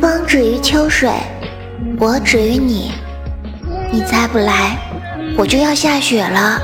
风止于秋水我止于你。你再不来我就要下雪了。